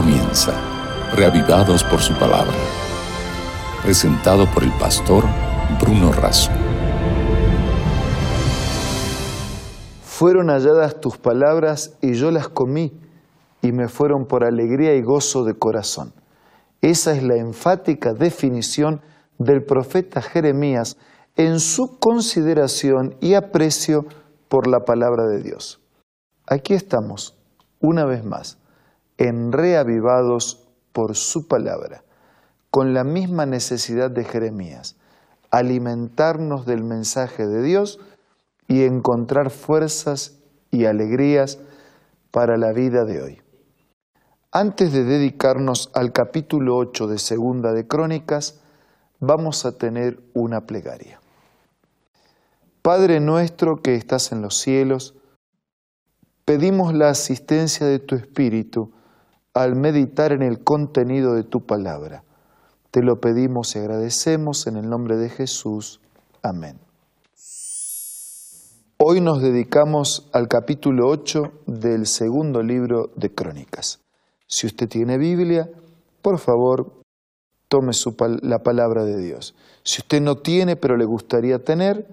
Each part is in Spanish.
comienza, reavivados por su palabra. Presentado por el pastor Bruno Razo. Fueron halladas tus palabras y yo las comí y me fueron por alegría y gozo de corazón. Esa es la enfática definición del profeta Jeremías en su consideración y aprecio por la palabra de Dios. Aquí estamos, una vez más, en reavivados por su palabra, con la misma necesidad de Jeremías, alimentarnos del mensaje de Dios y encontrar fuerzas y alegrías para la vida de hoy. Antes de dedicarnos al capítulo 8 de Segunda de Crónicas, vamos a tener una plegaria. Padre nuestro que estás en los cielos, pedimos la asistencia de tu Espíritu al meditar en el contenido de tu palabra. Te lo pedimos y agradecemos en el nombre de Jesús. Amén. Hoy nos dedicamos al capítulo 8 del segundo libro de Crónicas. Si usted tiene Biblia, por favor, tome la palabra de Dios. Si usted no tiene, pero le gustaría tener,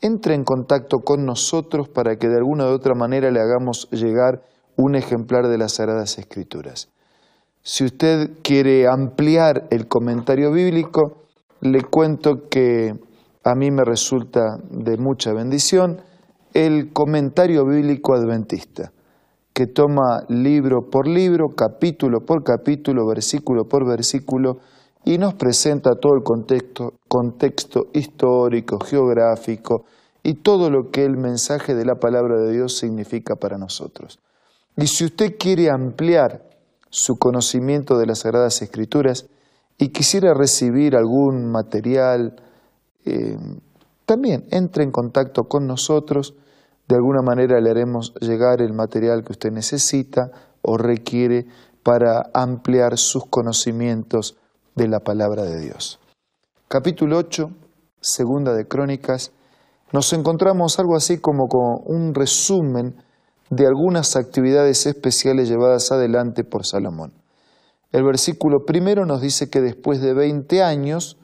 entre en contacto con nosotros para que de alguna u otra manera le hagamos llegar un ejemplar de las Sagradas Escrituras. Si usted quiere ampliar el comentario bíblico, le cuento que a mí me resulta de mucha bendición el comentario bíblico adventista, que toma libro por libro, capítulo por capítulo, versículo por versículo, y nos presenta todo el contexto, contexto histórico, geográfico y todo lo que el mensaje de la palabra de Dios significa para nosotros. Y si usted quiere ampliar su conocimiento de las Sagradas Escrituras y quisiera recibir algún material, eh, también entre en contacto con nosotros. De alguna manera le haremos llegar el material que usted necesita o requiere para ampliar sus conocimientos de la palabra de Dios. Capítulo 8, segunda de Crónicas, nos encontramos algo así como con un resumen de algunas actividades especiales llevadas adelante por Salomón. El versículo primero nos dice que después de 20 años,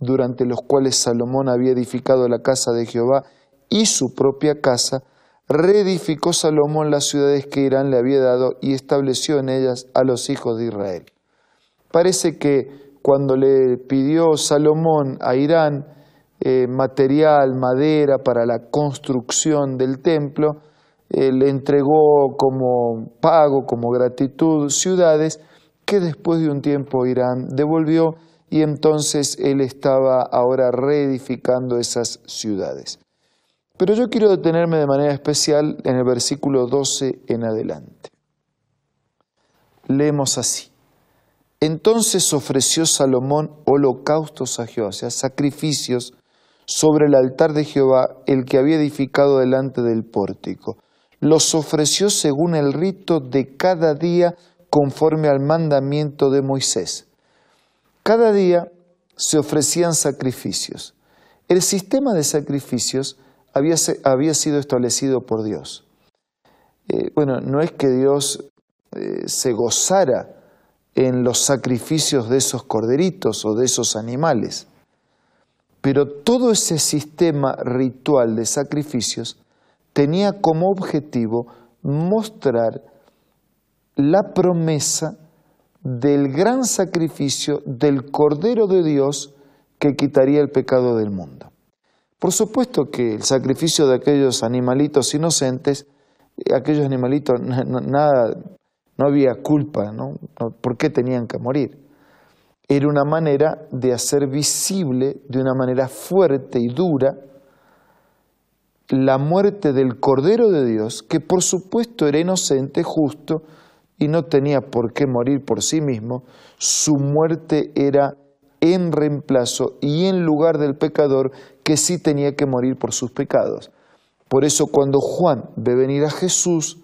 durante los cuales Salomón había edificado la casa de Jehová y su propia casa, reedificó Salomón las ciudades que Irán le había dado y estableció en ellas a los hijos de Israel. Parece que cuando le pidió Salomón a Irán eh, material, madera para la construcción del templo, eh, le entregó como pago, como gratitud, ciudades que después de un tiempo Irán devolvió y entonces él estaba ahora reedificando esas ciudades. Pero yo quiero detenerme de manera especial en el versículo 12 en adelante. Leemos así. Entonces ofreció Salomón holocaustos a Jehová, o sea, sacrificios sobre el altar de Jehová, el que había edificado delante del pórtico. Los ofreció según el rito de cada día conforme al mandamiento de Moisés. Cada día se ofrecían sacrificios. El sistema de sacrificios había, sido establecido por Dios. Eh, bueno, no es que Dios eh, se gozara en los sacrificios de esos corderitos o de esos animales. Pero todo ese sistema ritual de sacrificios tenía como objetivo mostrar la promesa del gran sacrificio del Cordero de Dios que quitaría el pecado del mundo. Por supuesto que el sacrificio de aquellos animalitos inocentes, aquellos animalitos nada no había culpa, ¿no? ¿Por qué tenían que morir? Era una manera de hacer visible de una manera fuerte y dura la muerte del Cordero de Dios, que por supuesto era inocente, justo, y no tenía por qué morir por sí mismo, su muerte era en reemplazo y en lugar del pecador que sí tenía que morir por sus pecados. Por eso cuando Juan ve venir a Jesús,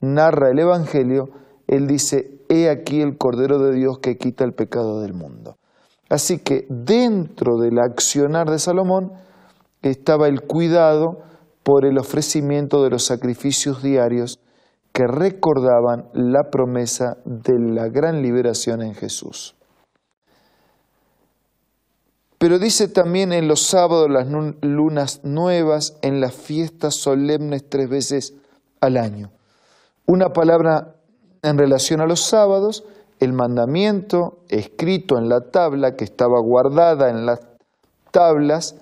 narra el Evangelio, él dice, he aquí el Cordero de Dios que quita el pecado del mundo. Así que dentro del accionar de Salomón estaba el cuidado por el ofrecimiento de los sacrificios diarios que recordaban la promesa de la gran liberación en Jesús. Pero dice también en los sábados, las lunas nuevas, en las fiestas solemnes tres veces al año. Una palabra en relación a los sábados, el mandamiento escrito en la tabla que estaba guardada en las tablas,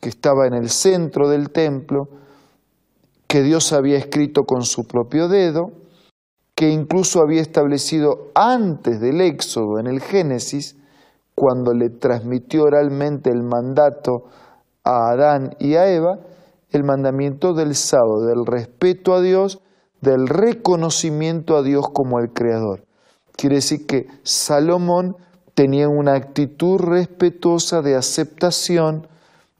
que estaba en el centro del templo, que Dios había escrito con su propio dedo, que incluso había establecido antes del Éxodo en el Génesis, cuando le transmitió oralmente el mandato a Adán y a Eva, el mandamiento del sábado, del respeto a Dios, del reconocimiento a Dios como el Creador. Quiere decir que Salomón tenía una actitud respetuosa de aceptación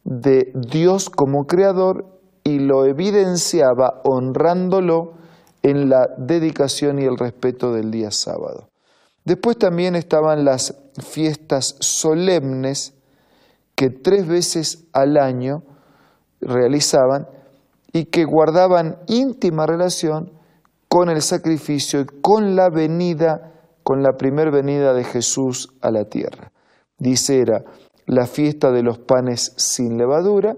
de Dios como Creador y lo evidenciaba honrándolo en la dedicación y el respeto del día sábado. Después también estaban las fiestas solemnes que tres veces al año realizaban y que guardaban íntima relación con el sacrificio y con la venida, con la primer venida de Jesús a la tierra. Dice era la fiesta de los panes sin levadura,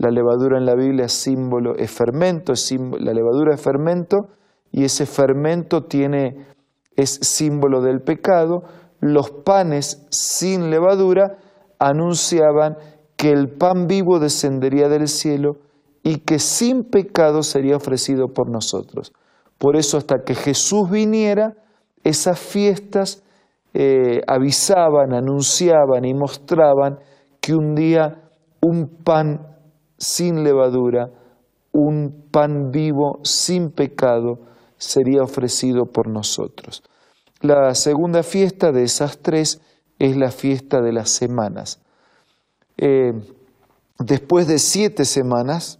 la levadura en la Biblia es símbolo, es fermento, la levadura es fermento y ese fermento tiene es símbolo del pecado, los panes sin levadura anunciaban que el pan vivo descendería del cielo y que sin pecado sería ofrecido por nosotros. Por eso hasta que Jesús viniera, esas fiestas eh, avisaban, anunciaban y mostraban que un día un pan sin levadura, un pan vivo sin pecado, sería ofrecido por nosotros. La segunda fiesta de esas tres es la fiesta de las semanas. Eh, después de siete semanas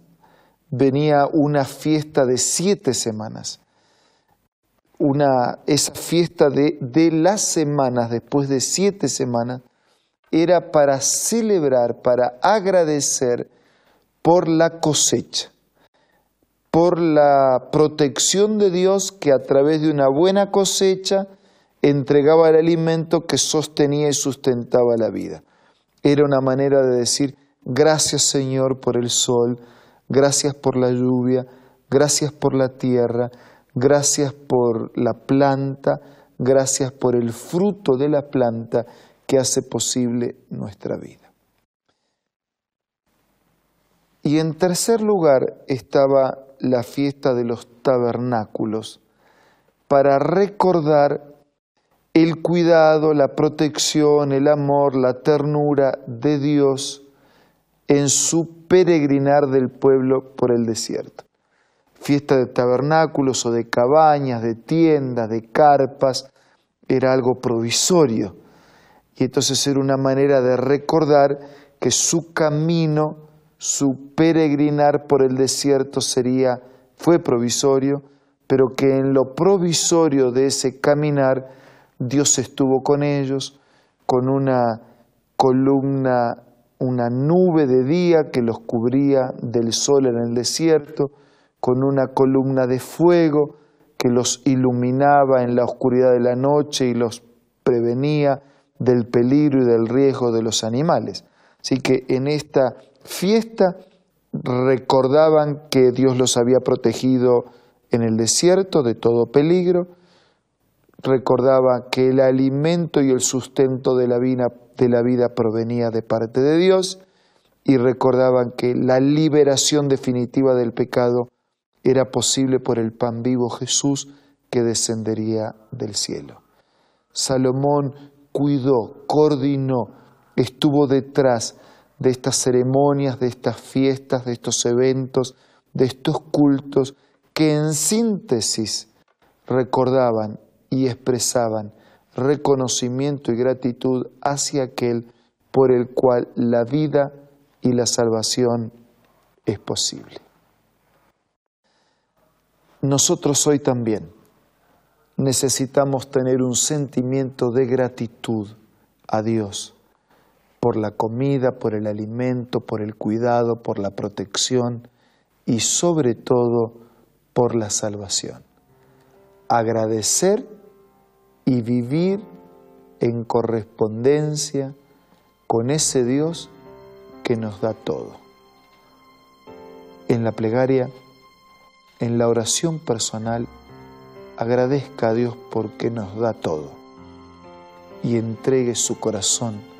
venía una fiesta de siete semanas. Una, esa fiesta de, de las semanas, después de siete semanas, era para celebrar, para agradecer por la cosecha, por la protección de Dios que a través de una buena cosecha entregaba el alimento que sostenía y sustentaba la vida. Era una manera de decir, gracias Señor por el sol, gracias por la lluvia, gracias por la tierra, gracias por la planta, gracias por el fruto de la planta que hace posible nuestra vida. Y en tercer lugar estaba la fiesta de los tabernáculos, para recordar el cuidado, la protección, el amor, la ternura de Dios en su peregrinar del pueblo por el desierto. Fiesta de tabernáculos o de cabañas, de tiendas, de carpas, era algo provisorio. Y entonces era una manera de recordar que su camino, su peregrinar por el desierto sería, fue provisorio, pero que en lo provisorio de ese caminar Dios estuvo con ellos con una columna, una nube de día que los cubría del sol en el desierto, con una columna de fuego que los iluminaba en la oscuridad de la noche y los prevenía del peligro y del riesgo de los animales. Así que en esta fiesta recordaban que Dios los había protegido en el desierto de todo peligro, recordaba que el alimento y el sustento de la vida, de la vida provenía de parte de Dios y recordaban que la liberación definitiva del pecado era posible por el pan vivo Jesús que descendería del cielo. Salomón cuidó, coordinó, estuvo detrás de estas ceremonias, de estas fiestas, de estos eventos, de estos cultos que en síntesis recordaban y expresaban reconocimiento y gratitud hacia aquel por el cual la vida y la salvación es posible. Nosotros hoy también necesitamos tener un sentimiento de gratitud a Dios por la comida, por el alimento, por el cuidado, por la protección y sobre todo por la salvación. agradecer y vivir en correspondencia con ese Dios que nos da todo. En la plegaria, en la oración personal, agradezca a Dios porque nos da todo y entregue su corazón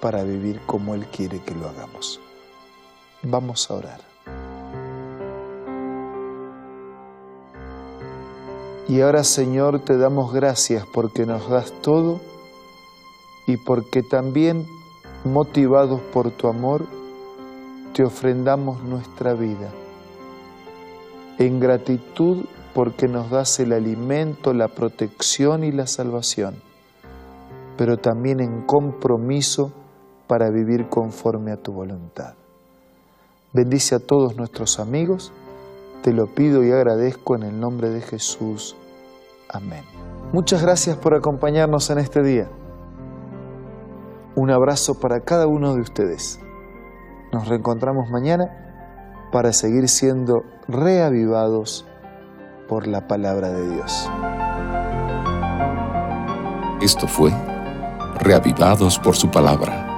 para vivir como Él quiere que lo hagamos. Vamos a orar. Y ahora Señor te damos gracias porque nos das todo y porque también motivados por tu amor te ofrendamos nuestra vida. En gratitud porque nos das el alimento, la protección y la salvación, pero también en compromiso para vivir conforme a tu voluntad. Bendice a todos nuestros amigos, te lo pido y agradezco en el nombre de Jesús. Amén. Muchas gracias por acompañarnos en este día. Un abrazo para cada uno de ustedes. Nos reencontramos mañana para seguir siendo reavivados por la palabra de Dios. Esto fue Reavivados por su palabra,